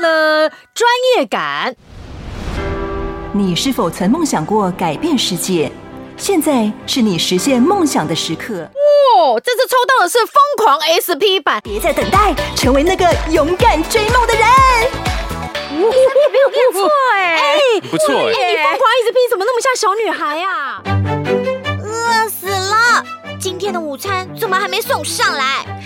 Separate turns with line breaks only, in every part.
的呢专业感。
你是否曾梦想过改变世界？现在是你实现梦想的时刻。
哦，这次抽到的是疯狂 SP 版，
别再等待，成为那个勇敢追梦的人。
没有念错哎，哎，
不错哎，
你疯狂 SP 怎么那么像小女孩呀？
饿死了！今天的午餐怎么还没送上来？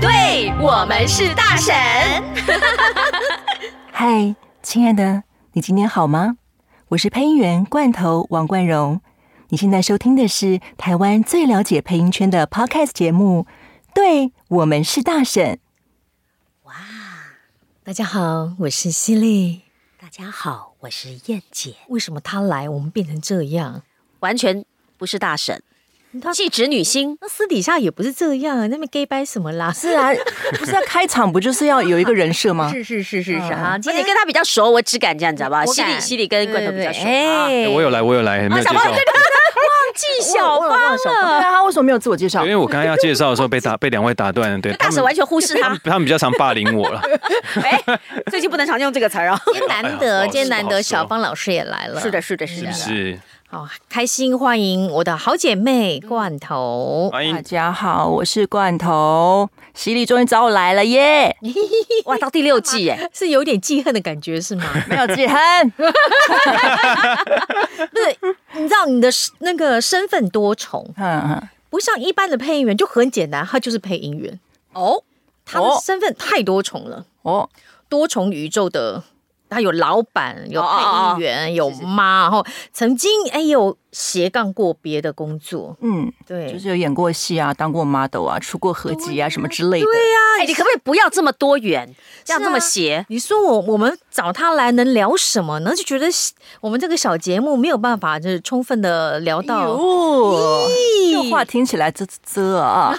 对，我们是大婶。
嗨，亲爱的，你今天好吗？我是配音员罐头王冠荣。你现在收听的是台湾最了解配音圈的 Podcast 节目。对，我们是大婶。
哇，
大家好，我是犀利。
大家好，我是燕姐。
为什么她来，我们变成这样？
完全不是大婶。气质女星，
那私底下也不是这样啊，那么 gay 掰什么啦？
是啊，不是要开场不就是要有一个人设吗？
是是是是是
啊，今天跟他比较熟，我只敢这样讲吧。犀利犀利跟罐头比较熟。
哎，我有来，我有来，没有介绍。
忘记小芳了，
对啊，他为什么没有自我介绍？
因为我刚刚要介绍的时候被打 被两位打断了，对。
大婶完全忽视他，
他们比较常霸凌我了。
哎，最近不能常用这个词儿啊。
今天难得，今天难得，小芳老师也来了。
是的，是的，是的，
是。
好开心，欢迎我的好姐妹罐头。
欢迎
大家好，我是罐头。犀利终于找我来了耶！
哇，到第六季哎，
是有点记恨的感觉是吗？
没有记恨，不
是，你知道你的那个身份多重，不像一般的配音员就很简单，他就是配音员哦。他的身份太多重了哦，多重宇宙的。他有老板，有配音员，哦哦哦有妈，然后曾经哎有斜杠过别的工作，
嗯，对，就是有演过戏啊，当过 model 啊，出过合集啊，什么之类的。对
呀、啊，哎，你可不可以不要这么多元，这样这么斜？
啊、你说我我们找他来能聊什么呢？就觉得我们这个小节目没有办法，就是充分的聊到。
哦，这话听起来啧啧啧啊，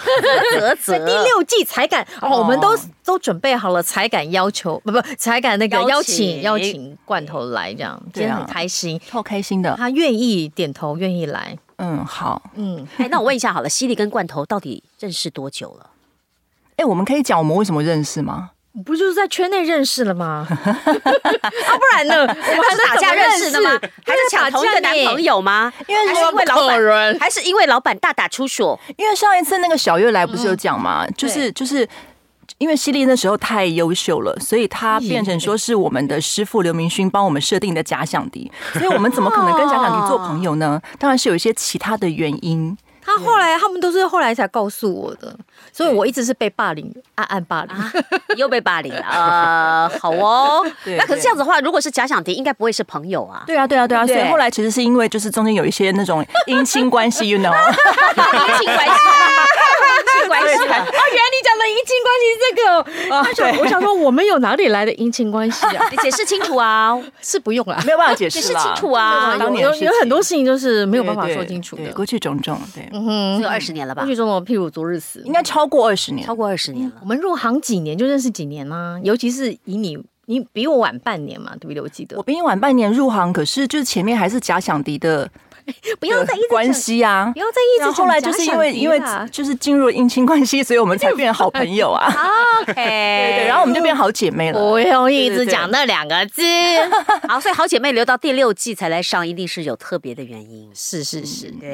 啧啧。第六季才敢 哦，我们都都准备好了才敢要求，不不，才敢那个邀请邀请罐头来这样，今天很开心，
超开心的，
他愿意点头。我愿意来，
嗯，好，
嗯，哎，那我问一下好了，犀利跟罐头到底认识多久了？
哎，我们可以讲我们为什么认识吗？
不就是在圈内认识了吗？啊，不然呢？我们还是打架认识的吗？还是抢同一个男朋友吗？因为是因为老板，
还是因为老板大打出手？
因为上一次那个小月来不是有讲吗？就是就是。因为犀利那时候太优秀了，所以他变成说是我们的师傅刘明勋帮我们设定的假想敌，所以我们怎么可能跟假想敌做朋友呢？当然是有一些其他的原因。
他后来他们都是后来才告诉我的，所以我一直是被霸凌，暗暗霸凌，
又被霸凌了。呃，好哦，那可是这样子的话，如果是假想敌，应该不会是朋友啊。
对啊，对啊，对啊。所以后来其实是因为就是中间有一些那种 姻亲关系，you know，姻
亲关系。关系啊！
原来你讲的姻亲关系是这个。我想，我想说，我们有哪里来的姻亲关系啊？
你 解释清楚啊！
是不用了，
没有办法解释。
解释清楚啊！
有有很多事情就是没有办法说清楚的。
过去种种，对，
嗯哼，有二十年了吧？
过去种种，譬如昨日死，
应该超过二十年，
超过二十年了。
我们入行几年就认识几年呢？尤其是以你，你比我晚半年嘛，对不对？我记得
我比你晚半年入行，可是就是前面还是假想敌的。
不要在意
关系啊！
不要再一
直。后来就是因为因为就是进入姻亲关系，所以我们才 变好朋友啊。
OK，
对对，然后我们就变好姐妹了。
不用一直讲那两个字。
好，所以好姐妹留到第六季才来上，一定是有特别的原因。
是是是，对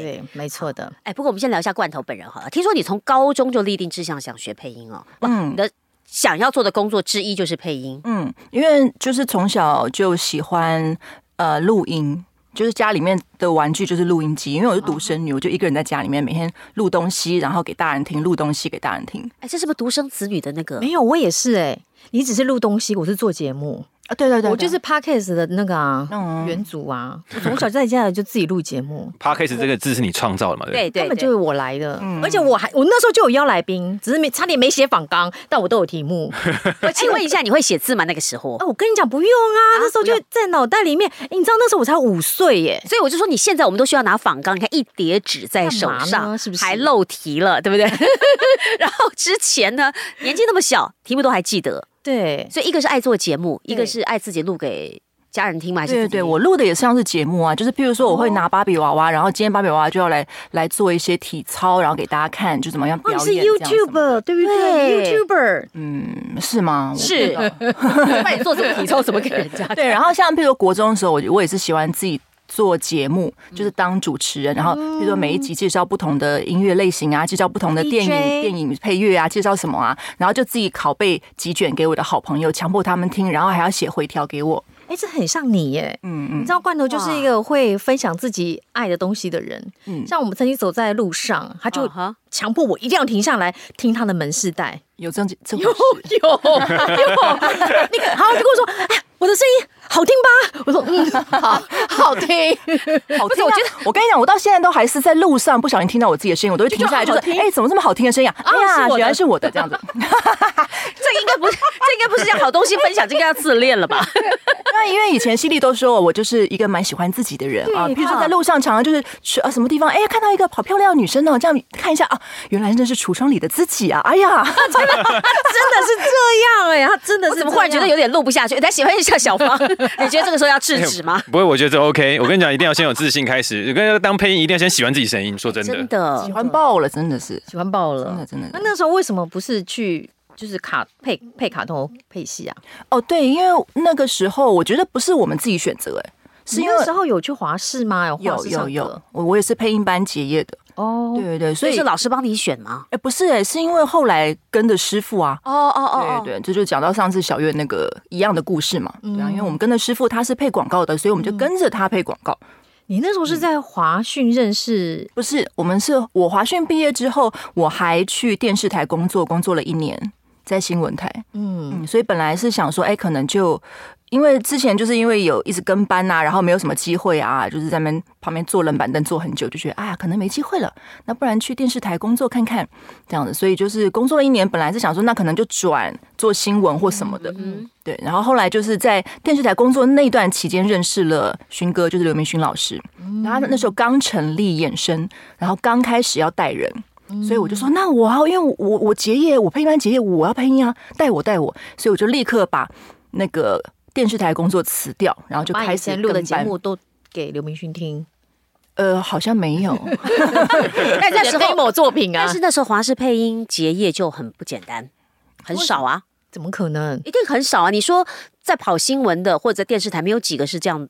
对，没错的。
哎，不过我们先聊一下罐头本人好了。听说你从高中就立定志向想学配音哦。嗯，你的想要做的工作之一就是配音。
嗯，因为就是从小就喜欢呃录音。就是家里面的玩具就是录音机，因为我是独生女，我就一个人在家里面每天录东西，然后给大人听，录东西给大人听。
哎，这是不是独生子女的那个？
没有，我也是哎、欸。你只是录东西，我是做节目
啊，对对对，
我就是 Podcast 的那个啊，元祖啊，我从小在家里就自己录节目。
Podcast 这个字是你创造的嘛？
对对，
根本就是我来的，而且我还我那时候就有邀来宾，只是没差点没写访纲，但我都有题目。
我 请问一下，你会写字吗？那个时候？
啊，我跟你讲不用啊，那时候就在脑袋里面。你知道那时候我才五岁耶，
所以我就说你现在我们都需要拿访纲，你看一叠纸在手上，是不是还漏题了，对不对？然后之前呢，年纪那么小，题目都还记得。
对，
所以一个是爱做节目，一个是爱自己录给家人听嘛。
对对对，我录的也像是节目啊，就是譬如说我会拿芭比娃娃，然后今天芭比娃娃就要来来做一些体操，然后给大家看，就怎么样表演。
是 YouTuber 对不对？YouTuber，
嗯，是吗？
是，那 你做什么体操？怎么给人家？
对，然后像譬如说国中的时候，我我也是喜欢自己。做节目就是当主持人，然后比如说每一集介绍不同的音乐类型啊，介绍不同的电影电影配乐啊，介绍什么啊，然后就自己拷贝几卷给我的好朋友，强迫他们听，然后还要写回条给我。
哎，这很像你耶，嗯嗯，你知道罐头就是一个会分享自己爱的东西的人，嗯，像我们曾经走在路上，他就强迫我一定要停下来听他的门市带，
有这样子，
有有有，那个，然后就跟我说，哎。我的声音好听吧？我说嗯，好好听，
好听。我觉得我跟你讲，我到现在都还是在路上不小心听到我自己的声音，我都会停下来，就是哎，怎么这么好听的声音啊？哎呀，原来是我的这样子。这
应该不是，这应该不是这样好东西分享，这个要自恋了吧？
那因为以前犀利都说我就是一个蛮喜欢自己的人啊。比如说在路上常常就是去啊什么地方，哎，看到一个好漂亮的女生哦，这样看一下啊，原来那是橱窗里的自己啊！哎呀，
真的，真的是这样哎，他真的是
怎么忽然觉得有点录不下去？他喜欢。一下小芳，你觉得这个时候要制止吗？
不会，我觉得这 OK。我跟你讲，一定要先有自信开始。我跟当配音，一定要先喜欢自己声音。说真的，
真的
喜欢爆了，真的是
喜欢爆了，
真的真的。
那那时候为什么不是去就是卡配配卡通配戏啊？
哦，对，因为那个时候我觉得不是我们自己选择，哎，是因为
那时候有去华视吗？有
有有有，我我也是配音班结业的。哦，对对对，所以
是老师帮你选吗？
哎，不是哎，是因为后来跟的师傅啊。
哦哦哦，
对对，这就讲到上次小月那个一样的故事嘛。对啊，因为我们跟的师傅他是配广告的，所以我们就跟着他配广告。
你那时候是在华讯认识？
不是，我们是我华讯毕业之后，我还去电视台工作，工作了一年，在新闻台。嗯，所以本来是想说，哎，可能就。因为之前就是因为有一直跟班呐、啊，然后没有什么机会啊，就是在那边旁边坐冷板凳坐很久，就觉得哎呀，可能没机会了。那不然去电视台工作看看这样子。所以就是工作了一年，本来是想说那可能就转做新闻或什么的，嗯，对。然后后来就是在电视台工作那段期间认识了勋哥，就是刘明勋老师。然后他那时候刚成立衍生，然后刚开始要带人，所以我就说那我要，因为我我结业，我配音班结业，我要配音啊，带我带我。所以我就立刻把那个。电视台工作辞掉，然后就开始
录的节目都给刘明勋听。
呃，好像没有。
但那时候
某作品啊，
但是那时候华视配音结业就很不简单，很少啊。
怎么可能？
一定很少啊！你说在跑新闻的或者在电视台，没有几个是这样。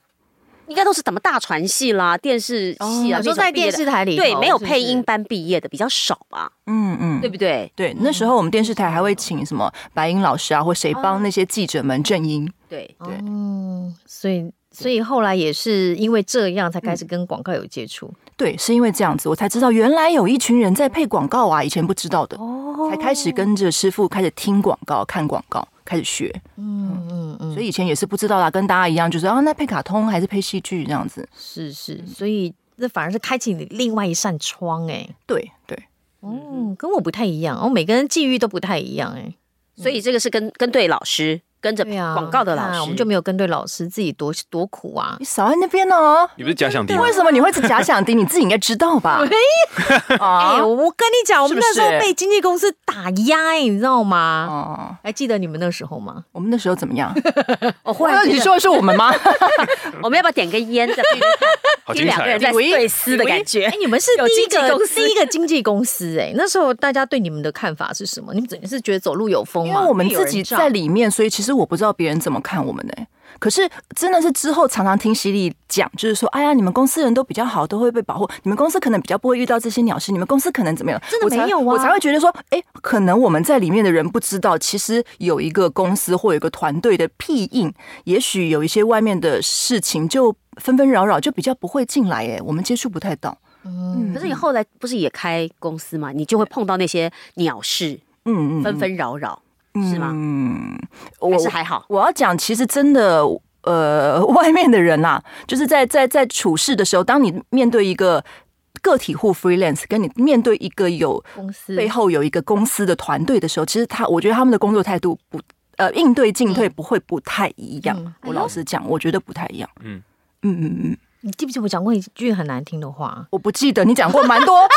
应该都是什么大传系啦、电视系啊，
都在电视台里。
对，没有配音班毕业的比较少吧？嗯嗯，对不对？
对，那时候我们电视台还会请什么白银老师啊，或谁帮那些记者们正音。
对
对，
嗯，所以所以后来也是因为这样才开始跟广告有接触。
对，是因为这样子，我才知道原来有一群人在配广告啊，以前不知道的，才开始跟着师傅开始听广告、看广告。开始学，嗯嗯嗯，所以以前也是不知道啦，跟大家一样，就是啊，那配卡通还是配戏剧这样子，
是是，所以这反而是开启你另外一扇窗哎、欸，
对对，
嗯，跟我不太一样，我每个人际遇都不太一样哎、
欸，所以这个是跟跟对老师。跟着广告的老师，
我们就没有跟对老师，自己多多苦啊！
你少在那边哦？
你不是假想敌？
为什么你会是假想敌？你自己应该知道吧？
哎，我跟你讲，我们那时候被经纪公司打压，你知道吗？哦，还记得你们那时候吗？
我们那时候怎么样？我忽然你说的是我们吗？
我们要不要点个烟？
好精！
两个人在对撕的感觉。
哎，你们是第一个第一个经纪公司哎，那时候大家对你们的看法是什么？你们只是觉得走路有风吗？
因为我们自己在里面，所以其实。其实我不知道别人怎么看我们呢、欸，可是真的是之后常常听犀利讲，就是说，哎呀，你们公司人都比较好，都会被保护，你们公司可能比较不会遇到这些鸟事，你们公司可能怎么样？
真的没有啊，
我才会觉得说，哎，可能我们在里面的人不知道，其实有一个公司或有一个团队的庇应，也许有一些外面的事情就纷纷扰扰，就比较不会进来，哎，我们接触不太到。
嗯，可是你后来不是也开公司嘛？你就会碰到那些鸟事，嗯嗯，纷纷扰扰。是吗？嗯，我是还好。
我要讲，其实真的，呃，外面的人呐、啊，就是在在在处事的时候，当你面对一个个体户 freelance，跟你面对一个有公司背后有一个公司的团队的时候，其实他，我觉得他们的工作态度不，呃，应对进退不会不太一样。嗯、我老实讲，我觉得不太一样。嗯嗯嗯嗯。
你记不记得我讲过一句很难听的话？
我不记得，你讲过蛮多，
你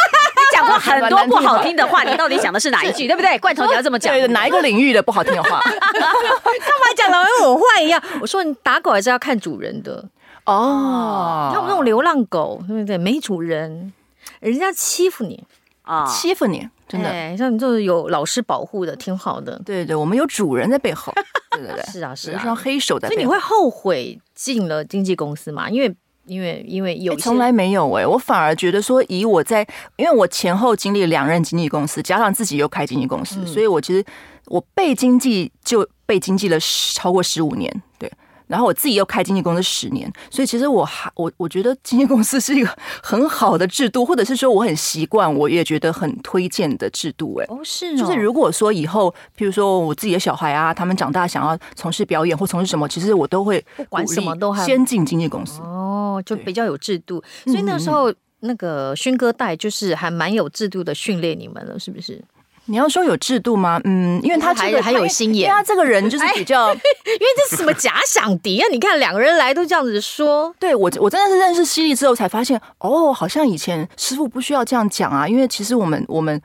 讲过 很多不好听的话。你到底 讲的是哪一句？对不对？罐头你要这么讲，
对，哪一个领域的不好听的话？干
嘛讲的跟我坏一样？我说你打狗还是要看主人的哦。像我们那种流浪狗，对不对？没主人，人家欺负你
啊，欺负你，真的。
像你这种有老师保护的，挺好的。
对对，我们有主人在背后。对对对，
是啊是啊，
一双黑手在背后。
所以你会后悔进了经纪公司吗？因为因为因为有
从来没有哎、欸，我反而觉得说，以我在，因为我前后经历两任经纪公司，加上自己又开经纪公司，嗯、所以我其实我被经纪就被经纪了超过十五年，对。然后我自己又开经纪公司十年，所以其实我还我我觉得经纪公司是一个很好的制度，或者是说我很习惯，我也觉得很推荐的制度。哎，
哦是，
就是如果说以后，譬如说我自己的小孩啊，他们长大想要从事表演或从事什么，其实我都会
不管什么都
先进经纪公司。
哦，就比较有制度，所以那时候那个勋哥带就是还蛮有制度的训练你们了，是不是？
你要说有制度吗？嗯，因为他这个
还还有心眼，
他这个人就是比较，
因为这是什么假想敌啊？你看两个人来都这样子说，
对我我真的是认识犀利之后才发现，哦，好像以前师傅不需要这样讲啊，因为其实我们我们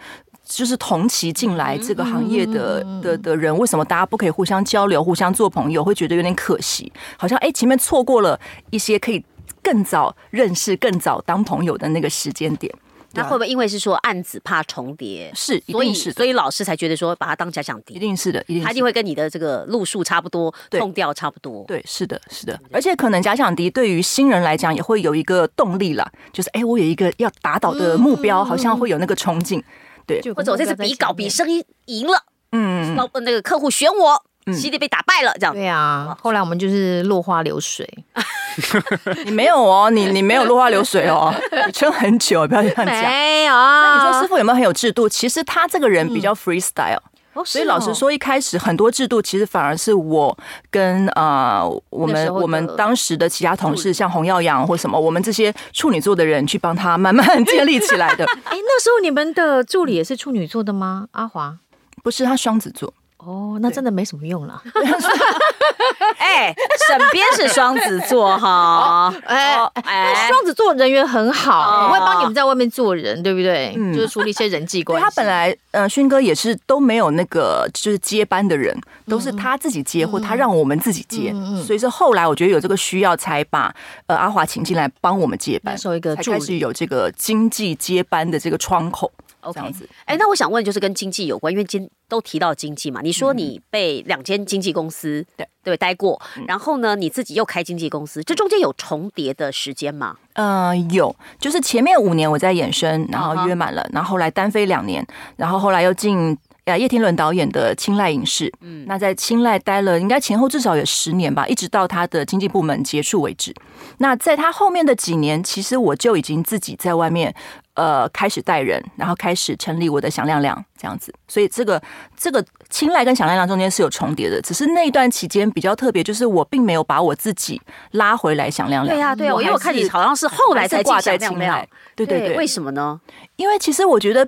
就是同期进来这个行业的的的人，为什么大家不可以互相交流、互相做朋友？会觉得有点可惜，好像哎前面错过了一些可以更早认识、更早当朋友的那个时间点。
那会不会因为是说案子怕重叠，
是，
所以所以老师才觉得说把它当假想敌，
一定是的，一定
他一定会跟你的这个路数差不多，痛调差不多，
对，是的，是的，而且可能假想敌对于新人来讲也会有一个动力啦，就是哎，我有一个要打倒的目标，好像会有那个冲劲，对，
或者我这次比稿比声音赢了，嗯，老那个客户选我。犀利被打败了，这样
对啊。后来我们就是落花流水。
你没有哦，你你没有落花流水哦，你撑很久，不要这样讲。
没有。
那你说师傅有没有很有制度？其实他这个人比较 freestyle，所以老实说，一开始很多制度其实反而是我跟呃我们我们当时的其他同事，像洪耀阳或什么，我们这些处女座的人去帮他慢慢 建立起来的。
哎，那时候你们的助理也是处女座的吗？阿华
不是，他双子座。
哦，那真的没什么用了。
哎，沈编是双子座哈，
哎哎，双子座人缘很好，我会帮你们在外面做人，对不对？嗯，就是处理一些人际关系。
他本来，呃，勋哥也是都没有那个就是接班的人，都是他自己接，或他让我们自己接。所以说后来我觉得有这个需要，才把呃阿华请进来帮我们接班，
收一个，
才开始有这个经济接班的这个窗口。这样子，
哎，那我想问，就是跟经济有关，因为今都提到经济嘛。你说你被两间经纪公司对。对待过，然后呢，你自己又开经纪公司，这中间有重叠的时间吗？
呃，有，就是前面五年我在衍生，然后约满了，然后后来单飞两年，然后后来又进呃叶天伦导演的青睐影视，嗯，那在青睐待了应该前后至少有十年吧，一直到他的经纪部门结束为止。那在他后面的几年，其实我就已经自己在外面。呃，开始带人，然后开始成立我的响亮亮这样子，所以这个这个青睐跟响亮亮中间是有重叠的，只是那一段期间比较特别，就是我并没有把我自己拉回来响亮亮。
对呀、啊，对呀、啊，因为我看你好像是后来才挂在青睐，
对对对，
为什么呢？
因为其实我觉得。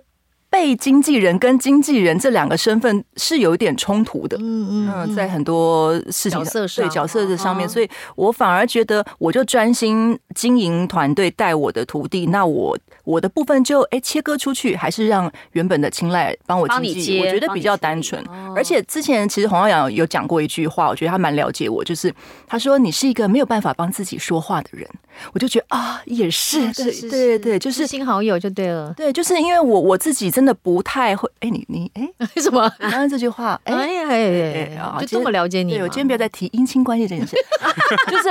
被经纪人跟经纪人这两个身份是有一点冲突的，嗯嗯，在很多事情上，对角色的上面，所以我反而觉得，我就专心经营团队，带我的徒弟，那我我的部分就哎切割出去，还是让原本的青睐帮我经纪，我觉得比较单纯。而且之前其实洪耀阳有讲过一句话，我觉得他蛮了解我，就是他说你是一个没有办法帮自己说话的人，我就觉得啊也是，对对对对，就是
新好友就对了，
对，就是因为我我自己。真的不太会，哎，你你哎，
为什么？
刚刚这句话，哎
哎哎，就这么了解你。
对，我今天不要再提姻亲关系这件事，就是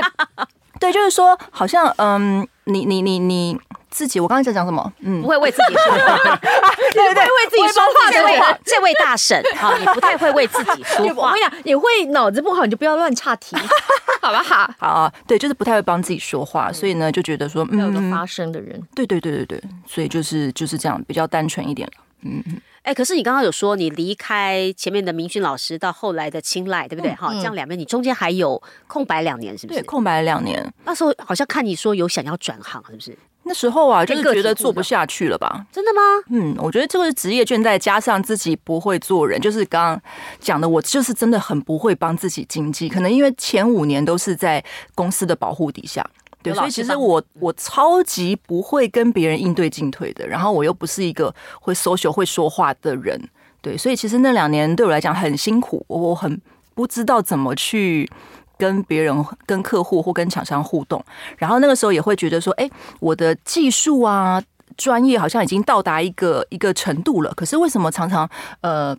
对，就是说，好像嗯，你你你你自己，我刚才在讲什么？嗯，
不会为自己说话，
对 对对，为自己说话
这位这位大婶啊，你不太会为自己说话。
我跟你讲，你会脑子不好，你就不要乱岔题，好不好？
好啊，对，就是不太会帮自己说话，所以呢，就觉得说，
嗯，有个发声的人，
对对对对对，所以就是就是这样，比较单纯一点了。嗯嗯，
哎，可是你刚刚有说你离开前面的明勋老师到后来的青睐，对不对？哈、嗯，这样两边你中间还有空白两年，是不是？
对，空白了两年。
那时候好像看你说有想要转行，是不是？
那时候啊，就是觉得做不下去了吧？
真的吗？
嗯，我觉得这个是职业倦怠，加上自己不会做人，就是刚刚讲的，我就是真的很不会帮自己经济。可能因为前五年都是在公司的保护底下，对，所以其实我我超级不会跟别人应对进退的。然后我又不是一个会 social 会说话的人，对，所以其实那两年对我来讲很辛苦，我很不知道怎么去。跟别人、跟客户或跟厂商互动，然后那个时候也会觉得说，哎，我的技术啊、专业好像已经到达一个一个程度了，可是为什么常常呃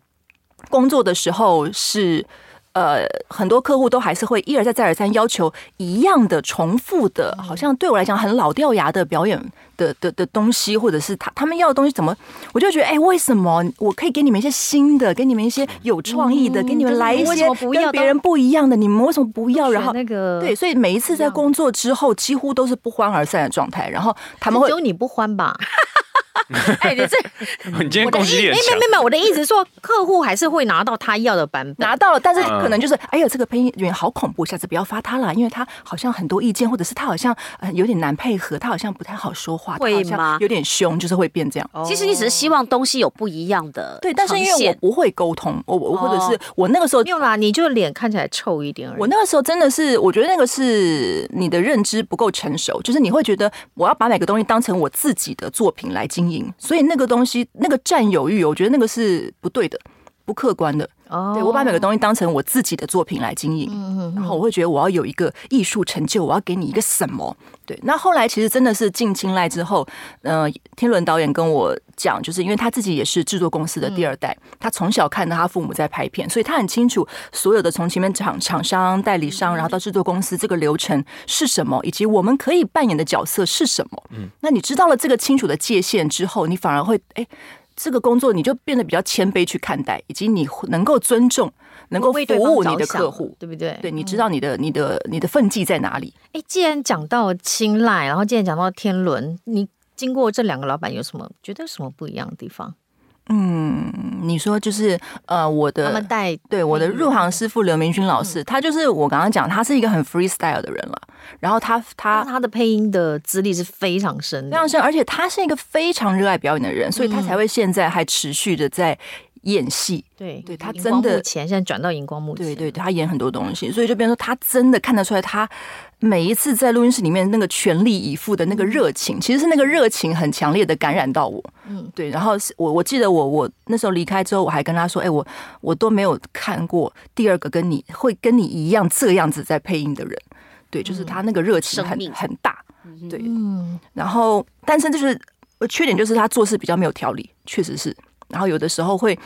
工作的时候是？呃，很多客户都还是会一而再、再而三要求一样的、重复的，好像对我来讲很老掉牙的表演的的的东西，或者是他他们要的东西怎么，我就觉得，哎，为什么我可以给你们一些新的，给你们一些有创意的，给你们来一些跟别人不一样的，你们为什么不要？然后那个对，所以每一次在工作之后，几乎都是不欢而散的状态。然后他们会
只有你不欢吧？
哎，你这，你今天攻击力很强。
没没没没，我的意思是说，客户还是会拿到他要的版本，
拿到了，但是可能就是，哎呀，这个配音员好恐怖，下次不要发他了，因为他好像很多意见，或者是他好像呃有点难配合，他好像不太好说话，
会吗？
有点凶，就是会变这样。
其实你只是希望东西有不一样的，
对，但是因为我不会沟通，我我或者是我那个时候
没有啦，你就脸看起来臭一点而已。
我那个时候真的是，我觉得那个是你的认知不够成熟，就是你会觉得我要把每个东西当成我自己的作品来经营，所以那个。东西那个占有欲，我觉得那个是不对的，不客观的。Oh. 对，我把每个东西当成我自己的作品来经营，然后我会觉得我要有一个艺术成就，我要给你一个什么？对。那后来其实真的是进青睐之后，呃，天伦导演跟我讲，就是因为他自己也是制作公司的第二代，他从小看到他父母在拍片，所以他很清楚所有的从前面厂厂商、代理商，然后到制作公司这个流程是什么，以及我们可以扮演的角色是什么。嗯，那你知道了这个清楚的界限之后，你反而会哎。这个工作你就变得比较谦卑去看待，以及你能够尊重、能够服务你的客户，
对不对？
对，你知道你的、你的、你的分际在哪里？
哎，既然讲到青睐，然后既然讲到天伦，你经过这两个老板有什么觉得什么不一样的地方？
嗯，你说就是呃，我的
他们带
对我的入行师傅刘明勋老师，嗯、他就是我刚刚讲，他是一个很 freestyle 的人了。然后他他
他的配音的资历是非常深的，
非常深，而且他是一个非常热爱表演的人，所以他才会现在还持续的在演戏。
对，
对他真的
钱现在转到荧光幕前，
对对，他演很多东西，所以就变成说他真的看得出来他。每一次在录音室里面那个全力以赴的那个热情，其实是那个热情很强烈的感染到我。嗯，对。然后我我记得我我那时候离开之后，我还跟他说：“哎，我我都没有看过第二个跟你会跟你一样这样子在配音的人。”对，就是他那个热情很很大。对，嗯。然后，但是就是缺点就是他做事比较没有条理，确实是。然后有的时候会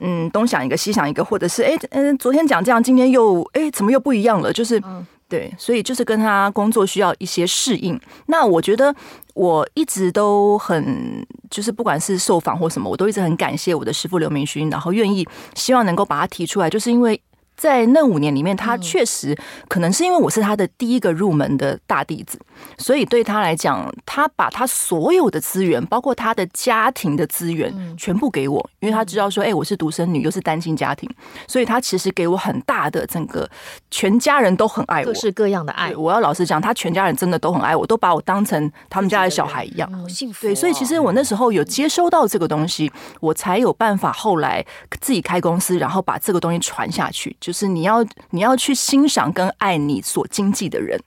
嗯东想一个西想一个，或者是哎嗯昨天讲这样，今天又哎怎么又不一样了？就是。对，所以就是跟他工作需要一些适应。那我觉得我一直都很，就是不管是受访或什么，我都一直很感谢我的师傅刘明勋，然后愿意希望能够把他提出来，就是因为。在那五年里面，他确实可能是因为我是他的第一个入门的大弟子，所以对他来讲，他把他所有的资源，包括他的家庭的资源，全部给我，因为他知道说，哎，我是独生女，又是单亲家庭，所以他其实给我很大的整个全家人都很爱我，
各式各样的爱。
我要老实讲，他全家人真的都很爱我，都把我当成他们家的小孩一样，
好幸福。
对，所以其实我那时候有接收到这个东西，我才有办法后来自己开公司，然后把这个东西传下去。就是你要你要去欣赏跟爱你所经济的人，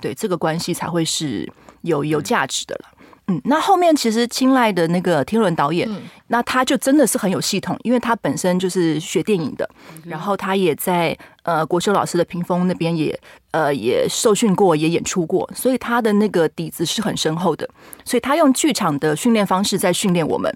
对，这个关系才会是有有价值的了。嗯，那后面其实青睐的那个天伦导演，那他就真的是很有系统，因为他本身就是学电影的，然后他也在呃国修老师的屏风那边也呃也受训过，也演出过，所以他的那个底子是很深厚的，所以他用剧场的训练方式在训练我们。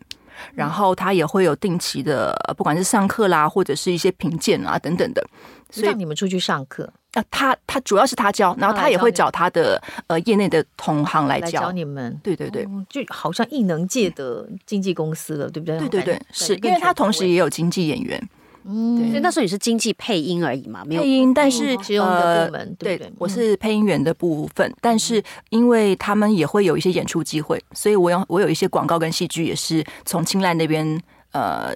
然后他也会有定期的，不管是上课啦，或者是一些评鉴啊等等的，
所以让你们出去上课。
啊，他他主要是他教，然后他也会找他的呃业内的同行来教，来
教你们。
对对对，
就好像艺能界的经纪公司了，对不对？
对对对，是因为他同时也有经纪演员。
嗯，所以那时候你是经济配音而已嘛，没有
配音，但是呃，对，我是配音员的部分，但是因为他们也会有一些演出机会，所以我有我有一些广告跟戏剧也是从青睐那边呃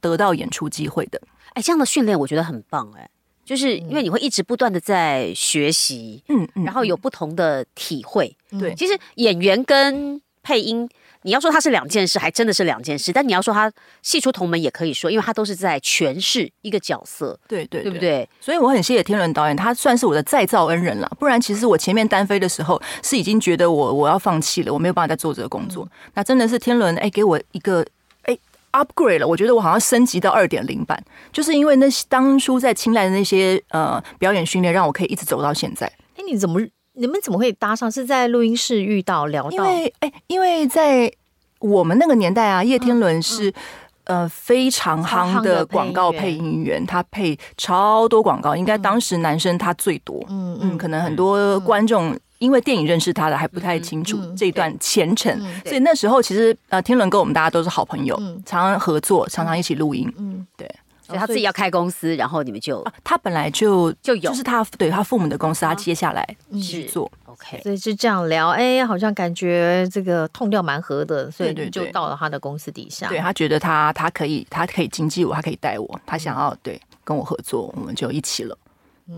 得到演出机会的。
哎，这样的训练我觉得很棒哎，就是因为你会一直不断的在学习，嗯嗯，然后有不同的体会。对，其实演员跟配音。你要说它是两件事，还真的是两件事。但你要说它系出同门，也可以说，因为它都是在诠释一个角色，
对对，
对不对？
所以我很谢谢天伦导演，他算是我的再造恩人了。不然，其实我前面单飞的时候是已经觉得我我要放弃了，我没有办法再做这个工作。嗯、那真的是天伦哎，给我一个哎 upgrade 了。我觉得我好像升级到二点零版，就是因为那些当初在青睐的那些呃表演训练，让我可以一直走到现在。
哎，你怎么？你们怎么会搭上？是在录音室遇到聊到？
因为哎，因为在我们那个年代啊，叶天伦是、嗯嗯、呃非常夯的广告配音员，他配超多广告，应该当时男生他最多。嗯嗯，可能很多观众因为电影认识他的还不太清楚这段前程，嗯嗯、所以那时候其实呃天伦跟我们大家都是好朋友，嗯、常常合作，常常一起录音。嗯，对。
所以他自己要开公司，然后你们就、
啊、他本来就就有，就是他对他父母的公司，他接下来去做。
OK，所以就这样聊，哎，好像感觉这个痛调蛮合的，所以就到了他的公司底下。
对，对，对，对他觉得他他可以，他可以经济我，他可以带我，他想要对跟我合作，我们就一起了。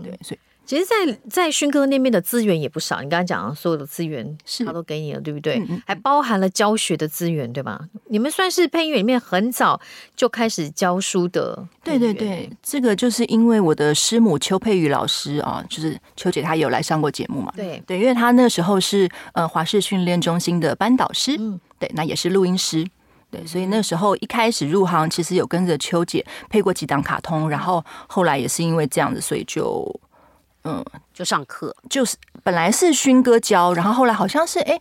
对，所以。
其实在，在在勋哥那边的资源也不少。你刚才讲的所有的资源，是他都给你了，对不对？嗯、还包含了教学的资源，对吧？你们算是配音员里面很早就开始教书的。
对对对，这个就是因为我的师母邱佩瑜老师啊，就是邱姐，她有来上过节目嘛。对对，因为她那时候是呃华视训练中心的班导师，嗯，对，那也是录音师，对，所以那时候一开始入行，其实有跟着邱姐配过几档卡通，然后后来也是因为这样子，所以就。嗯，
就上课，
就是本来是勋哥教，然后后来好像是哎，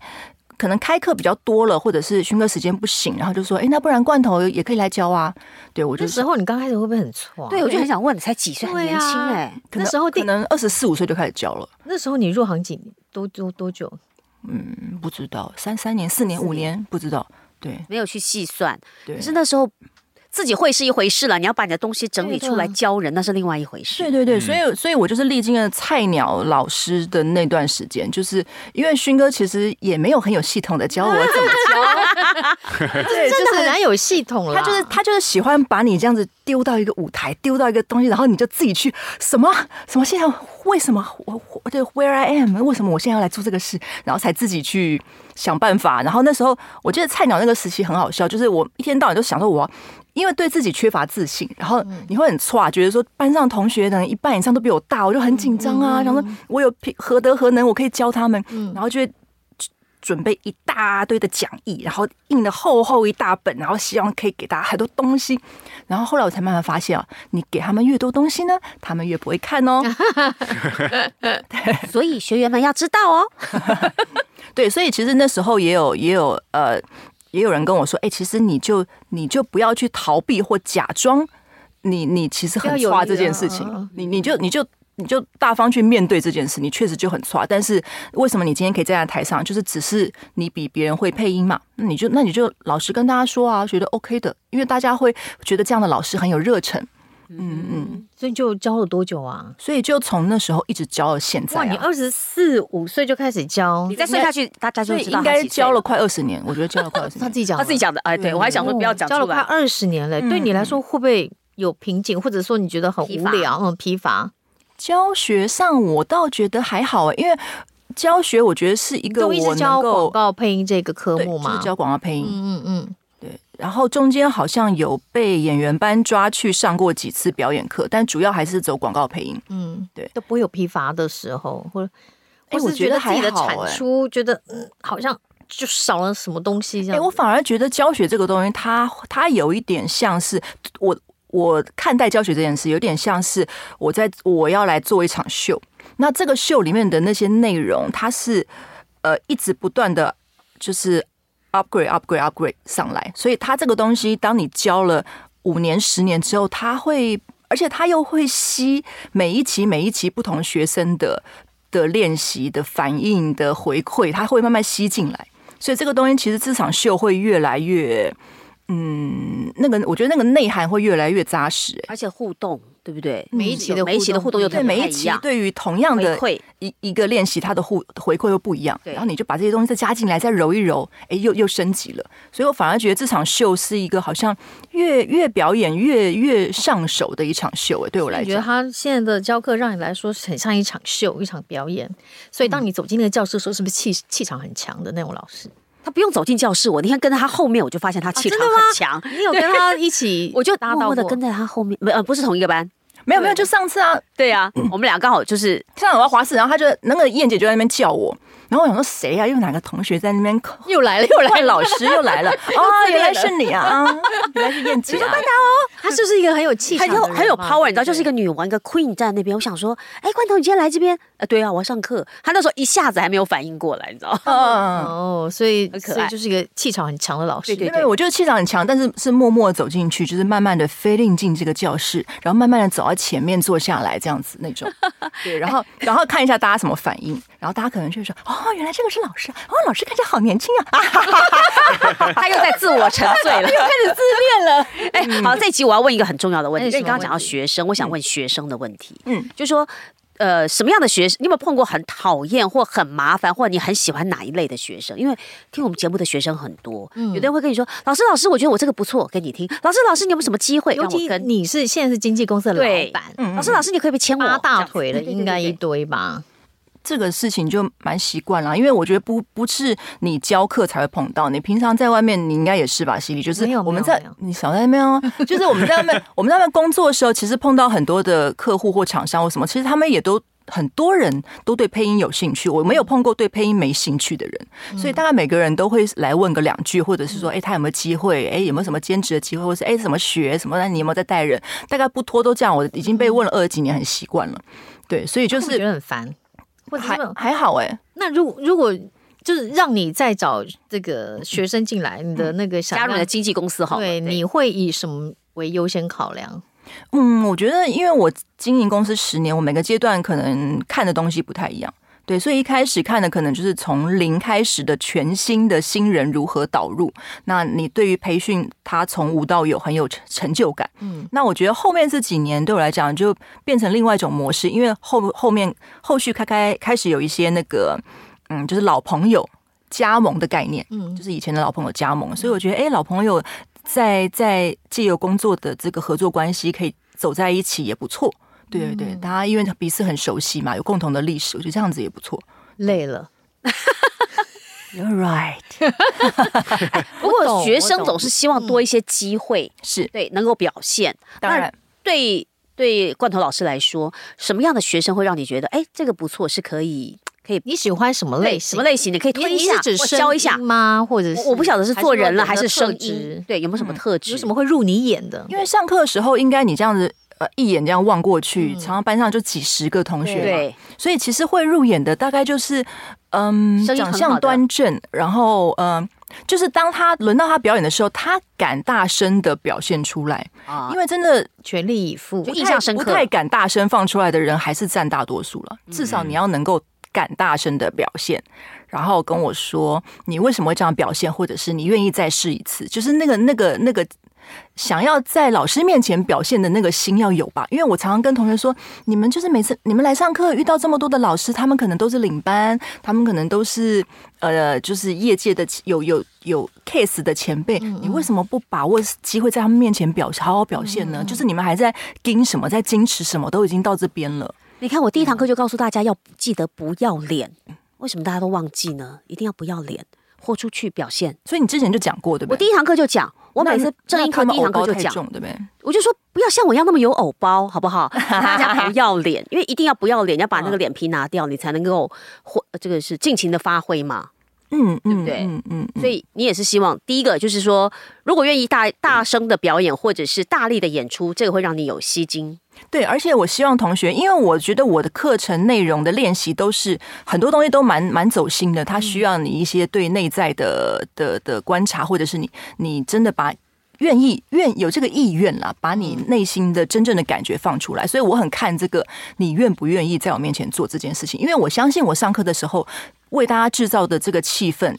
可能开课比较多了，或者是勋哥时间不行，然后就说哎，那不然罐头也可以来教啊。对我就
那时候你刚开始会不会很错？
对，我就很想问，你才几岁，很年轻哎，
那时候可能二十四五岁就开始教了。
那时候你入行几年？多多多久？
嗯，不知道，三三年、四年、五年，不知道。对，
没有去细算。对，可是那时候。自己会是一回事了，你要把你的东西整理出来教人，那是另外一回事。
对对对，所以所以我就是历经了菜鸟老师的那段时间，就是因为勋哥其实也没有很有系统的教我怎么教，
对，真的很难有系统了。
他就是他就是喜欢把你这样子丢到一个舞台，丢到一个东西，然后你就自己去什么什么现在为什么我我对 Where I am 为什么我现在要来做这个事，然后才自己去想办法。然后那时候我记得菜鸟那个时期很好笑，就是我一天到晚就想说我。因为对自己缺乏自信，然后你会很挫，觉得说班上同学的一半以上都比我大，我就很紧张啊。然后我有何德何能，我可以教他们，然后就会准备一大堆的讲义，然后印了厚厚一大本，然后希望可以给大家很多东西。然后后来我才慢慢发现啊，你给他们越多东西呢，他们越不会看哦。
所以学员们要知道哦。
对，所以其实那时候也有也有呃。也有人跟我说：“哎、欸，其实你就你就不要去逃避或假装，你你其实很差这件事情，你你就你就你就大方去面对这件事，你确实就很差。但是为什么你今天可以站在台上，就是只是你比别人会配音嘛？那你就那你就老实跟大家说啊，觉得 OK 的，因为大家会觉得这样的老师很有热忱。”嗯嗯，
所以就教了多久啊？
所以就从那时候一直教到现在。
哇，你二十四五岁就开始教，
你再睡下去，大家就知道
应该教了快二十年。我觉得教了快二十年，
他自己讲，
他自己讲的。哎，对我还想说不要讲，
教了快二十年了，对你来说会不会有瓶颈，或者说你觉得很无聊、很疲乏？
教学上我倒觉得还好，因为教学我觉得是一个我能
教广告配音这个科目嘛，
就是教广告配音。嗯嗯嗯。然后中间好像有被演员班抓去上过几次表演课，但主要还是走广告配音。嗯，对，
都不会有疲乏的时候，或者，哎，我觉得自己的产出觉得嗯，好像就少了什么东西这样。
哎，我反而觉得教学这个东西，它它有一点像是我我看待教学这件事，有点像是我在我要来做一场秀，那这个秀里面的那些内容，它是呃一直不断的就是。Upgrade upgrade upgrade 上来，所以它这个东西，当你教了五年、十年之后，它会，而且它又会吸每一期、每一期不同学生的的练习、的反应、的回馈，它会慢慢吸进来。所以这个东西其实这场秀会越来越，嗯，那个我觉得那个内涵会越来越扎实，
而且互动。对不对？
每一期的
每一期的互动又对
每一期对于同样的一一个练习，它的互回馈又不一样。然后你就把这些东西再加进来，再揉一揉，哎，又又升级了。所以我反而觉得这场秀是一个好像越越表演越越上手的一场秀。哎，对我来讲，我觉
得他现在的教课让你来说很像一场秀，一场表演。所以当你走进那个教室的时候，是不是气气场很强的那种老师？
他不用走进教室，我那天跟在他后面，我就发现他气场很强。
你有跟他一起，
我就默默的跟在他后面，没呃不是同一个班，
没有没有，就上次啊，
对呀，我们俩刚好就是
上我要滑四，然后他就那个燕姐就在那边叫我。然后我想说谁呀？又哪个同学在那边？
又来了，又来，
老师又来了。哦，原来是你啊！原来是燕姐啊！
罐头哦，她就是一个很有气场、
很有很有 power，你知道，就是一个女王，一个 queen 在那边。我想说，哎，关头，你今天来这边？呃，对啊，我要上课。他那时候一下子还没有反应过来，你知道吗？
哦，所以很可爱，就是一个气场很强的老师。
对对对，我觉得气场很强，但是是默默走进去，就是慢慢的 fade 进这个教室，然后慢慢的走到前面坐下来，这样子那种。对，然后然后看一下大家什么反应，然后大家可能就说，哦，原来这个是老师。哦，老师看起来好年轻啊！
他又在自我沉醉了，
又开始自恋了。
哎、欸，好，这一集我要问一个很重要的问题，因为你刚刚讲到学生，我想问学生的问题。嗯，就是说，呃，什么样的学生？你有没有碰过很讨厌或很麻烦，或者你很喜欢哪一类的学生？因为听我们节目的学生很多，有的人会跟你说：“老师，老师，我觉得我这个不错，给你听。”老师，老师，你有没有什么机会让我跟？
你是现在是经纪公司的老板，
老师，老师，你可以不可以牵我
大腿了？应该一堆吧。
这个事情就蛮习惯了，因为我觉得不不是你教课才会碰到，你平常在外面你应该也是吧，犀利，就是我们在你少在那边哦，就是我们在外面 我们在外面工作的时候，其实碰到很多的客户或厂商或什么，其实他们也都很多人都对配音有兴趣，我没有碰过对配音没兴趣的人，所以大概每个人都会来问个两句，或者是说，哎，他有没有机会？哎，有没有什么兼职的机会？或是哎，怎么学什么？那你有没有在带人？大概不拖都这样，我已经被问了二十几年，很习惯了。对，所以就是
觉得很烦。
还还好哎、欸，
那如果如果就是让你再找这个学生进来，你的那个想
加入你的经纪公司好，
对，你会以什么为优先考量？
嗯，我觉得因为我经营公司十年，我每个阶段可能看的东西不太一样。对，所以一开始看的可能就是从零开始的全新的新人如何导入。那你对于培训他从无到有很有成就感。嗯，那我觉得后面这几年对我来讲就变成另外一种模式，因为后后面后续开开开始有一些那个嗯，就是老朋友加盟的概念。嗯，就是以前的老朋友加盟，所以我觉得哎，老朋友在在借由工作的这个合作关系可以走在一起也不错。对对对，大家因为彼此很熟悉嘛，有共同的历史，我觉得这样子也不错。
累了
，You're right。
不过学生总是希望多一些机会，是对能够表现。当然，对对罐头老师来说，什么样的学生会让你觉得，哎，这个不错，是可以可以？
你喜欢什么类型？
什么类型？你可以推一下，我教一下
吗？或者是
我不晓得是做人了还是声音？对，有没有什么特质？
有什么会入你眼的？
因为上课的时候，应该你这样子。呃，一眼这样望过去，常常班上就几十个同学，对，所以其实会入眼的大概就是，嗯，长相端正，然后嗯，就是当他轮到他表演的时候，他敢大声的表现出来啊，因为真的
全力以赴，
印象深刻，
不太敢大声放出来的人还是占大多数了。至少你要能够敢大声的表现，然后跟我说你为什么会这样表现，或者是你愿意再试一次，就是那个那个那个。想要在老师面前表现的那个心要有吧，因为我常常跟同学说，你们就是每次你们来上课遇到这么多的老师，他们可能都是领班，他们可能都是呃，就是业界的有有有 case 的前辈，你为什么不把握机会在他们面前表好好表现呢？就是你们还在盯什么，在矜持什么，都已经到这边了。
你看，我第一堂课就告诉大家要记得不要脸，为什么大家都忘记呢？一定要不要脸，豁出去表现。
所以你之前就讲过对不对？
我第一堂课就讲。我每次正音课第一堂课就讲，对不对？我就说不要像我一样那么有偶包，好不好？大家不要脸，因为一定要不要脸，要把那个脸皮拿掉，你才能够或这个是尽情的发挥嘛。嗯，对不对？嗯嗯。所以你也是希望第一个就是说，如果愿意大大声的表演或者是大力的演出，这个会让你有吸睛。
对，而且我希望同学，因为我觉得我的课程内容的练习都是很多东西都蛮蛮走心的，它需要你一些对内在的的的观察，或者是你你真的把愿意愿有这个意愿啦，把你内心的真正的感觉放出来。所以我很看这个，你愿不愿意在我面前做这件事情？因为我相信我上课的时候为大家制造的这个气氛，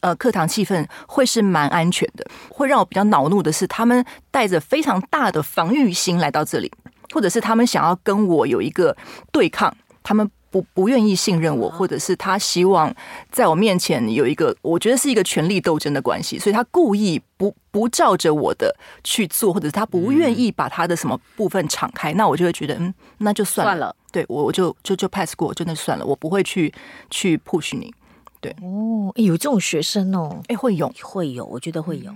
呃，课堂气氛会是蛮安全的。会让我比较恼怒的是，他们带着非常大的防御心来到这里。或者是他们想要跟我有一个对抗，他们。不不愿意信任我，或者是他希望在我面前有一个，我觉得是一个权力斗争的关系，所以他故意不不照着我的去做，或者是他不愿意把他的什么部分敞开，那我就会觉得，嗯，那就算了，算了对我我就就就 pass 过，就那算了，我不会去去 push 你，对，
哦，有这种学生哦，
哎，会有。
会有，我觉得会有。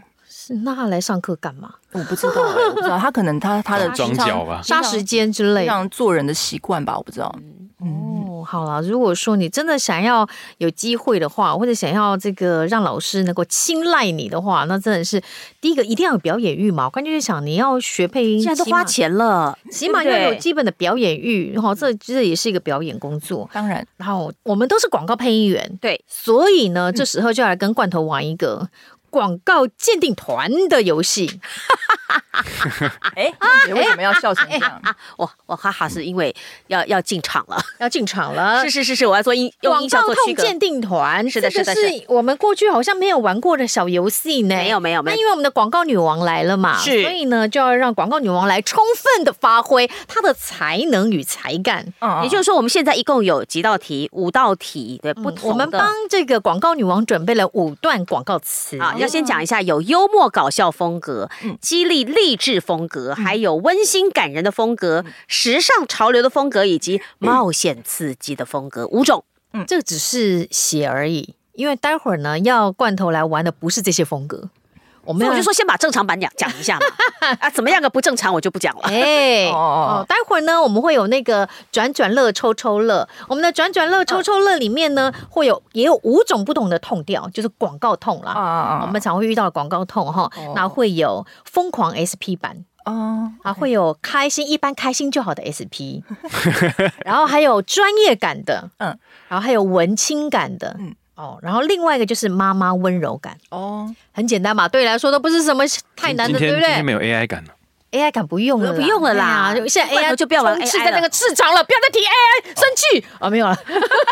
嗯
那他来上课干嘛？
我不知道，我不知道。他 可能他他的
装脚吧，
杀时间之
类，像做人的习惯吧，我不知道。
哦，好了，如果说你真的想要有机会的话，或者想要这个让老师能够青睐你的话，那真的是第一个一定要有表演欲嘛。关键就是想你要学配音，
现在都花钱了，
起码要有基本的表演欲。哈，这这也是一个表演工作。
当然，
然后我们都是广告配音员，
对，
所以呢，这时候就要来跟罐头玩一个。广告鉴定团的游戏，哈哈哈
哎，你为什么要笑成这样？
我我哈哈是因为要要进场了，
要进场了。
是是是是，我要做音用音效做区隔。
鉴定团
是的，是的，是
我们过去好像没有玩过的小游戏呢。
没有没有没有，
那因为我们的广告女王来了嘛，
是，
所以呢就要让广告女王来充分的发挥她的才能与才干。
嗯，也就是说，我们现在一共有几道题，五道题对不同。
我们帮这个广告女王准备了五段广告词
啊。要先讲一下，有幽默搞笑风格、激励励志风格，还有温馨感人的风格、时尚潮流的风格，以及冒险刺激的风格，五种。
嗯，这个只是写而已，因为待会儿呢，要罐头来玩的不是这些风格。
我们我就说先把正常版讲讲一下嘛，啊，怎么样个不正常我就不讲了。
哎，哦，待会儿呢，我们会有那个转转乐抽抽乐，我们的转转乐抽抽乐里面呢，会有也有五种不同的痛调，就是广告痛啦。啊，我们常会遇到广告痛哈，那会有疯狂 SP 版。哦，啊，会有开心一般开心就好的 SP，然后还有专业感的，嗯，然后还有文青感的，嗯。哦，然后另外一个就是妈妈温柔感哦，很简单嘛，对你来说都不是什么太难的，对不对？
今天没有 AI 感了
，AI 感不用了，
不用了啦，
现在 AI 就不要玩 AI 在那个市场了，不要再提 AI，生气啊，没有了，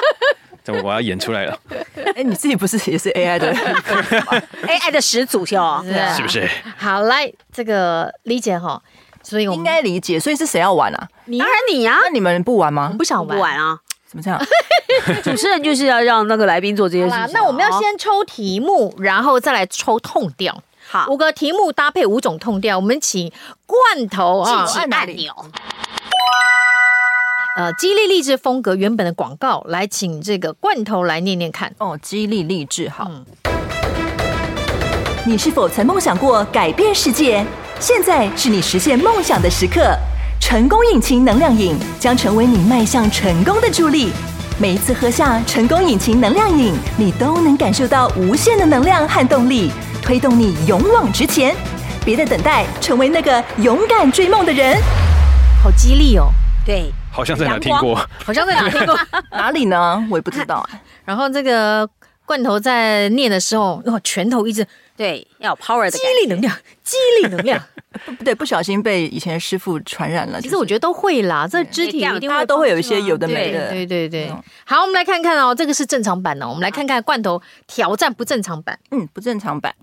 怎么我要演出来了？
哎，你自己不是也是 AI 的
AI 的始祖哟，
是不是？
好，来这个理解哈，所以我们
应该理解，所以是谁要玩啊？
当然你呀，
那你们不玩吗？
不想
不玩啊。
怎么这样？
主持人就是要让那个来宾做这些事情。
那我们要先抽题目，然后再来抽痛调。
好，
五个题目搭配五种痛调。我们请罐头啊，
按按钮。
呃，激励励志风格原本的广告，来请这个罐头来念念看。
哦，激励励志，好。你是否曾梦想过改变世界？现在是你实现梦想的时刻。成功引擎能量饮将成为你迈向成功的助力。每一次喝下成功引擎能量饮，你都能感受到无限的能量和动力，推动你勇往直前。别再等待，成为那个勇敢追梦的人。
好激励哦！
对，
好像在哪听过，
好像在哪听过，
哪里呢？我也不知道。
然后这个罐头在念的时候，哇，拳头一直。
对，要有 power 的
激励能量，激励能量，
不对，不小心被以前的师傅传染了。
其实我觉得都会啦，这肢体一定会
都会有一些有的没的。
对对对，好，我们来看看哦，这个是正常版的，我们来看看罐头挑战不正常版。
嗯，不正常版。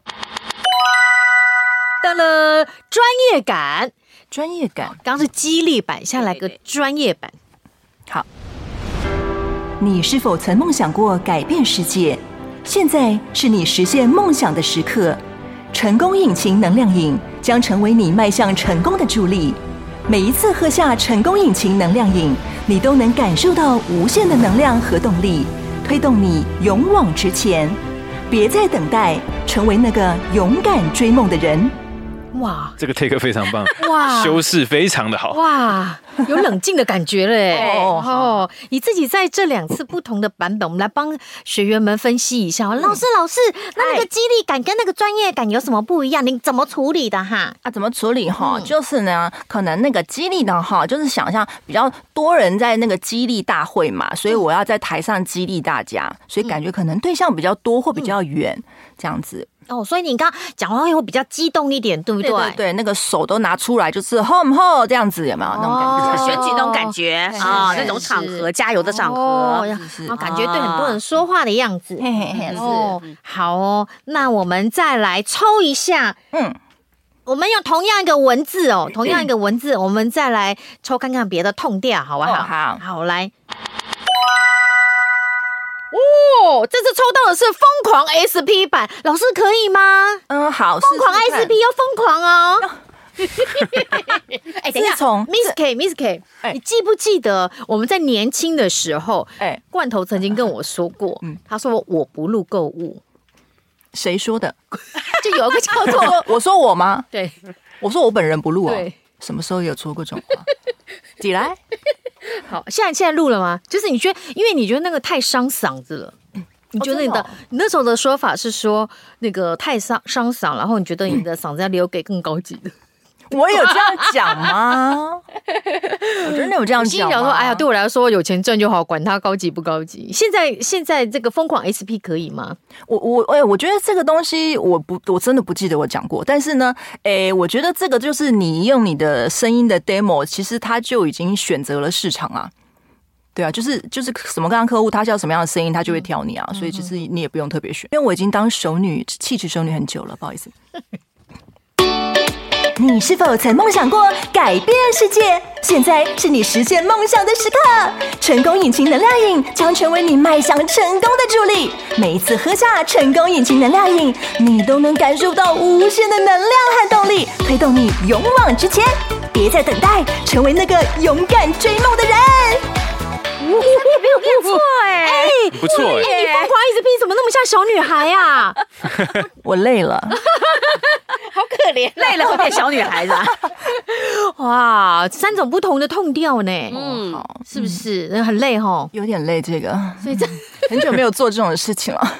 到了专业感，
专业感，
刚刚是激励版，下来个专业版。
好，你是否曾梦想过改变世界？现在是你实现梦想的时刻，成功引擎能量饮将成为你迈向成功的助力。每一次喝下成功引擎能量饮，你都能感受到无限的能量和动力，推动你勇往直前。别再等待，成为那个勇敢追梦的人。
哇，
这个 take 非常棒，哇，修饰非常的好，
哇，有冷静的感觉嘞。哦，哦，你自己在这两次不同的版本，我们来帮学员们分析一下。嗯、老师，老师，那那个激励感跟那个专业感有什么不一样？你怎么处理的哈？
啊，怎么处理哈？嗯、就是呢，可能那个激励的哈，就是想象比较多人在那个激励大会嘛，所以我要在台上激励大家，所以感觉可能对象比较多或比较远，这样子。
哦，所以你刚刚讲话会比较激动一点，对不对？
对，对，对，那个手都拿出来，就是吼吼这样子，有没有那种感觉？
选举那种感觉啊，那种场合加油的场合，
感觉对很多人说话的样子。哦，好哦，那我们再来抽一下，嗯，我们用同样一个文字哦，同样一个文字，我们再来抽看看别的痛调，好不好？
好，
好来。哦，这次抽到的是疯狂 SP 版，老师可以吗？
嗯，好，
疯狂 SP 要疯狂哦。哎，等一下，Miss K，Miss K，你记不记得我们在年轻的时候，哎，罐头曾经跟我说过，嗯，他说我不录购物。
谁说的？
就有一个叫做
我说我吗？
对，
我说我本人不录啊。对，什么时候有说过这种话？起来，
好，现在现在录了吗？就是你觉得，因为你觉得那个太伤嗓子了，你觉得你的你那时候的说法是说那个太伤伤嗓，然后你觉得你的嗓子要留给更高级的。
我有这样讲吗？我真的有这样讲。心
想说：“哎呀，对我来说有钱赚就好，管它高级不高级。”现在现在这个疯狂 SP 可以吗？
我我哎，我觉得这个东西我不我真的不记得我讲过。但是呢，哎，我觉得这个就是你用你的声音的 demo，其实它就已经选择了市场啊。对啊，就是就是什么样的客户，他需要什么样的声音，他就会挑你啊。所以其实你也不用特别选，因为我已经当熟女、气质熟女很久了，不好意思。你是否曾梦想过改变世界？现在是你实现梦想的时刻。成功引擎能量饮将成为你迈向成功的助力。每一次喝下成功引擎能量饮，你都能感受到无限的能量和动力，推动你勇往直前。别再等待，成为那个勇敢追梦的人。
你没有变错哎，哎，
不错哎，
你疯狂一直拼，怎么那么像小女孩呀？
我累了，
好可怜，
累了会变小女孩子。
哇，三种不同的痛调呢，嗯，是不是很累哈？
有点累，这个，所以这 很久没有做这种事情了啊。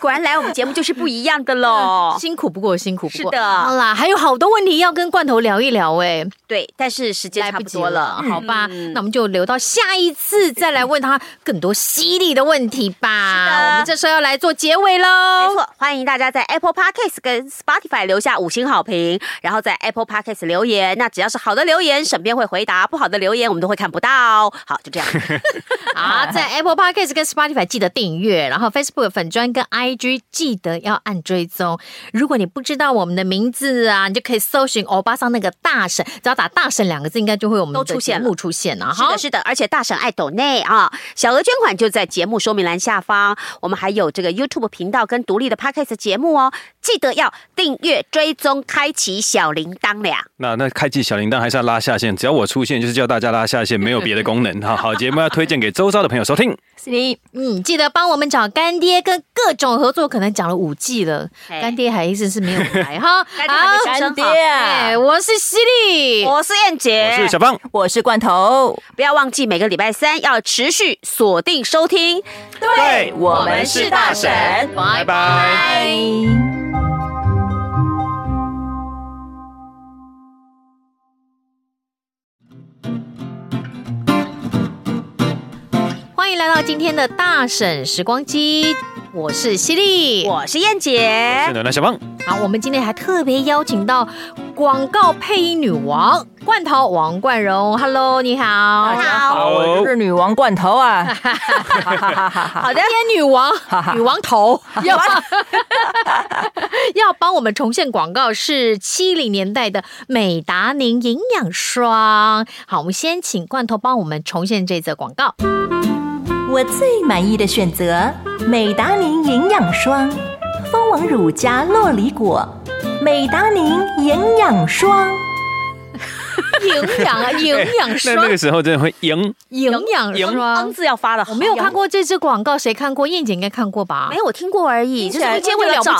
果然来我们节目就是不一样的喽，
辛苦不过辛苦不过。
是的，
好啦，还有好多问题要跟罐头聊一聊哎。
对，但是时间差不多了，
好吧？那我们就留到下一次再来问他更多犀利的问题吧。是的，我们这时候要来做结尾喽。
没错，欢迎大家在 Apple Podcast 跟 Spotify 留下五星好评，然后在 Apple Podcast 留言。那只要是好的留言，沈编会回答；不好的留言，我们都会看不到。好，就这样。
好，在 Apple Podcast 跟 Spotify 记得订阅，然后 Facebook 粉砖跟 IG。记得要按追踪。如果你不知道我们的名字啊，你就可以搜寻欧巴桑那个大婶，只要打“大婶”两个字，应该就会有我们的节目出现了。
是的，是的，而且大婶爱抖内啊，小额捐款就在节目说明栏下方。我们还有这个 YouTube 频道跟独立的 Podcast 节目哦，记得要订阅、追踪、开启小铃铛了。
那那开启小铃铛还是要拉下线，只要我出现就是叫大家拉下线，没有别的功能。好好节目要推荐给周遭的朋友收听。
是的，嗯，记得帮我们找干爹跟各种。合作可能讲了五季了，干爹还一直是没有来哈。好，
干爹，
哎，我是犀利，
我是燕姐，
我是小芳，
我是罐头。
不要忘记每个礼拜三要持续锁定收听。
对，我们是大婶，拜拜。
欢迎来到今天的大婶时光机。我是犀利，
我是燕姐，
我是暖暖小胖。
好，我们今天还特别邀请到广告配音女王罐头王冠荣。Hello，你好，
大家好，我是女王罐头啊。
好的，天女王，女王头要 要帮我们重现广告是七零年代的美达宁营养霜。好，我们先请罐头帮我们重现这则广告。
我最满意的选择，美达宁营养霜，蜂王乳加洛梨果，美达宁营养霜。
营养 啊，营养霜。
那那个时候真的会营
营养霜
字要发的。
我没有看过这支广告，谁看过？燕姐应该看过吧？
没有，我听过而已。就是今天为了找，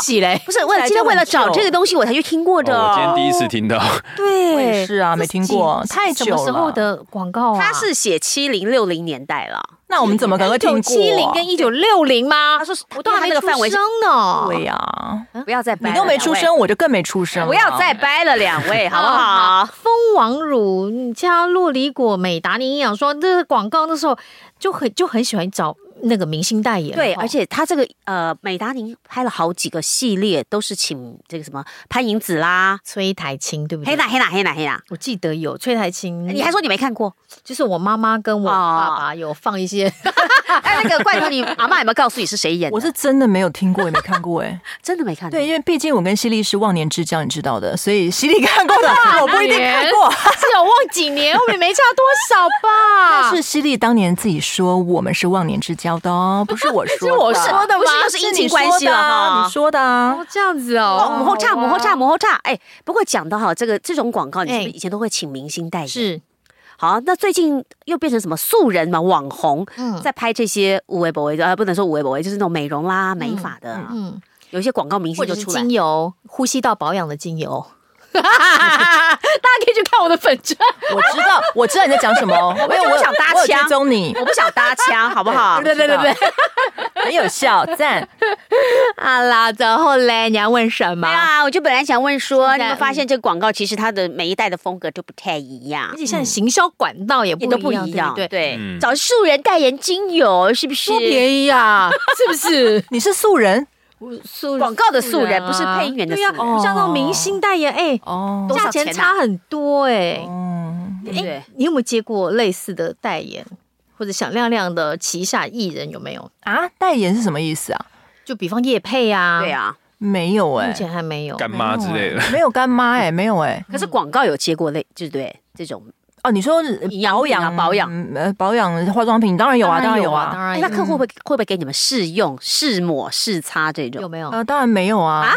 不
是为了今天为了找这个东西，我才去听过的。
我今天第一次听到。
对，
是啊，没听过，太久了。
什么时候的广告啊？
它是写七零六零年代了。
那我们怎么可能会听过？
七零跟一九六零吗？
他说我都还没有出生呢。
对呀，
不要再掰了。
你都没出生，我就更没出生。
不要再掰了，两位好不好？
蜂王乳加洛梨果美达尼营养霜，这广告那时候就很就很喜欢找那个明星代言。
对，而且他这个呃，美达宁拍了好几个系列，都是请这个什么潘迎紫啦、
崔台青，对不对？
黑娜黑娜黑娜黑娜，
我记得有崔台青。
你还说你没看过？
就是我妈妈跟我爸爸有放一些。
哎，那个罐头，你阿妈有没有告诉你是谁演的？
我是真的没有听过，也没看过，哎，
真的没看过。
对，因为毕竟我跟犀利是忘年之交，你知道的，所以犀利看过的，我不一定看过。
是有忘几年，我们没差多少吧？
但是犀利当年自己说我们是忘年之交的哦，不是我 说，
是我说的吗？不是又是姻亲关系了哈？
你说的
哦，这样子哦，
母后差，母后差，母后差。哎，不过讲到哈，这个这种广告，你是不是以前都会请明星代言？
是。
好，那最近又变成什么素人嘛？网红嗯在拍这些无微博微的，不能说无微博微，就是那种美容啦、美发的。嗯，有一些广告明星就出来，
精油、呼吸道保养的精油。大家可以去看我的粉专，
我知道，我知道你在讲什么。我
我不想搭腔，
追踪你，
我不想搭腔，好不好？
对对对对，
很有效，赞。
好啦，然后嘞，你要问什么？
啊，我就本来想问说，你们发现这个广告其实它的每一代的风格都不太一样，
而且现在行销管道也
都不一样，对对。找素人代言精油是不是？
多便宜啊，是不是？
你是素人？
素广告的素人不是配音员的素人，
像那种明星代言，哎，哦，价钱差很多，哎，嗯，哎，你有没有接过类似的代言，或者响亮亮的旗下艺人有没有？
啊？代言是什么意思啊？
就比方叶配啊，
对啊，
没有哎，
目前还没有。
干妈之类的，
没有干妈哎，没有哎，
可是广告有接过类，就是对这种。
哦，你说保养保养呃保养化妆品当然有啊，当然有啊，当然。
那客户会会不会给你们试用、试抹、试擦这种？
有没有？
呃，当然没有啊。啊？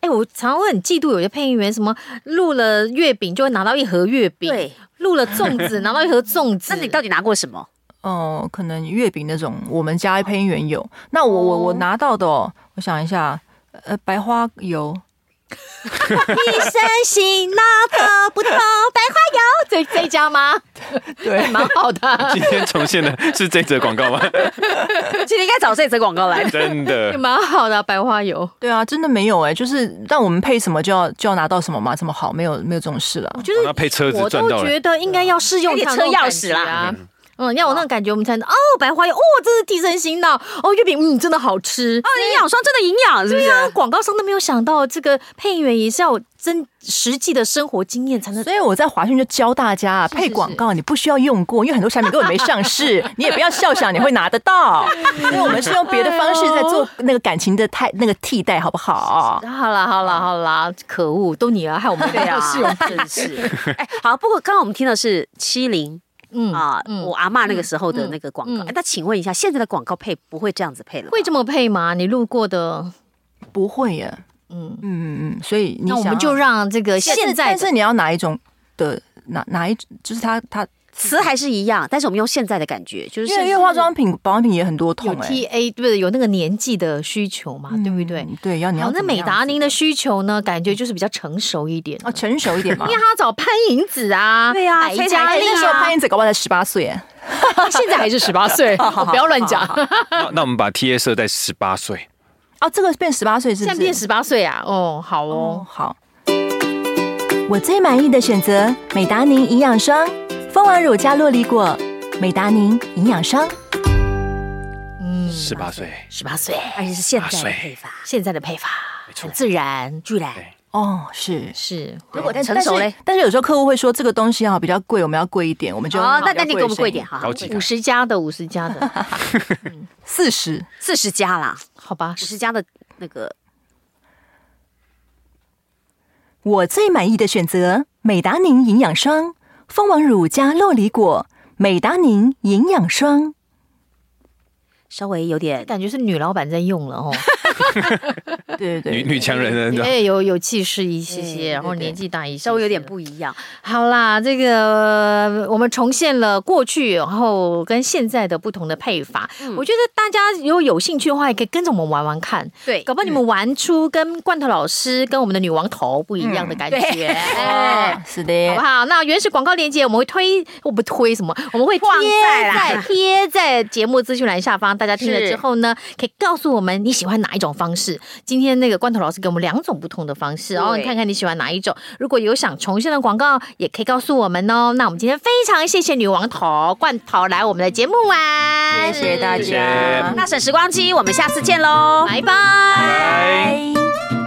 哎，我常常会很嫉妒有些配音员，什么录了月饼就会拿到一盒月饼，对，录了粽子拿到一盒粽子。
那你到底拿过什么？
哦，可能月饼那种，我们家配音员有。那我我我拿到的，哦，我想一下，呃，白花油。
一身辛劳得不到白花油，
这这家吗？
对，
蛮好的。
今天重现的是这则广告吗？
今天应该找这则广告来。
真的，
蛮好的白花油。
对啊，真的没有哎，就是让我们配什么就要就要拿到什么嘛，这么好，没有没有这种事了。
我觉得
要配车子，
我都觉得应该要试用
车钥匙啦。
嗯，要有那种感觉，我们才能哦，白花油哦，这是提神醒脑哦，月饼嗯，真的好吃
哦，营养霜真的营养，是不是？
广告商都没有想到，这个配音员也是要真实际的生活经验才能。
所以我在华讯就教大家配广告，你不需要用过，因为很多产品根本没上市，你也不要笑想你会拿得到。所以我们是用别的方式在做 那个感情的太那个替代，好不好？
好啦好啦好啦，可恶，都你了，害我们对啊，试用真是。
哎，好，不过刚刚我们听的是七零。嗯啊，我阿嬷那个时候的那个广告，那请问一下，现在的广告配不会这样子配了？
会这么配吗？你路过的
不会耶。嗯嗯嗯嗯，所以
那我们就让这个现在，
但是你要哪一种的哪哪一，就是它它。
词还是一样，但是我们用现在的感觉，就是
因为化妆品、保养品也很多痛，
有 T A 对不对？有那个年纪的需求嘛，对不对？
对，要你要。
那美达宁的需求呢？感觉就是比较成熟一点
哦，成熟一点嘛。
因为他要找潘迎紫啊，
对呀，
白嘉莉啊，
那时候潘迎紫搞不好才十八岁，
现在还是十八岁，不要乱讲。
那我们把 T A 设在十八岁，
哦，这个变十八岁是？
现在变十八岁啊？哦，好哦，
好。
我最满意的选择，美达宁营养霜。蜂王乳加洛梨果，美达宁营养霜。
嗯，十八岁，
十八岁，而且是现在的配方，现在的配法很自然，自然。
哦，是。是。
如果成熟嘞，
但是有时候客户会说这个东西哈比较贵，我们要贵一点，我们就
哦，那那你给我们贵一点哈，
五十加的，五十加的，
四十，
四十加啦，
好吧，
五十加的那个。
我最满意的选择，美达宁营养霜。蜂王乳加洛梨果，美达宁营养霜，
稍微有点
感觉是女老板在用了哦。
对对对，
女女强人的，
哎，有有气势一些些，然后年纪大一些，
稍微有点不一样。
好啦，这个我们重现了过去，然后跟现在的不同的配法。我觉得大家如果有兴趣的话，也可以跟着我们玩玩看。
对，
搞不好你们玩出跟罐头老师跟我们的女王头不一样的感觉。
哎，是的，
好不好？那原始广告链接我们会推，我不推什么，我们会贴在贴在节目资讯栏下方。大家听了之后呢，可以告诉我们你喜欢哪一种。种方式。今天那个罐头老师给我们两种不同的方式哦，你看看你喜欢哪一种？如果有想重现的广告，也可以告诉我们哦。那我们今天非常谢谢女王头罐头来我们的节目玩，
谢谢大家。
大婶时光机，我们下次见喽，
拜拜。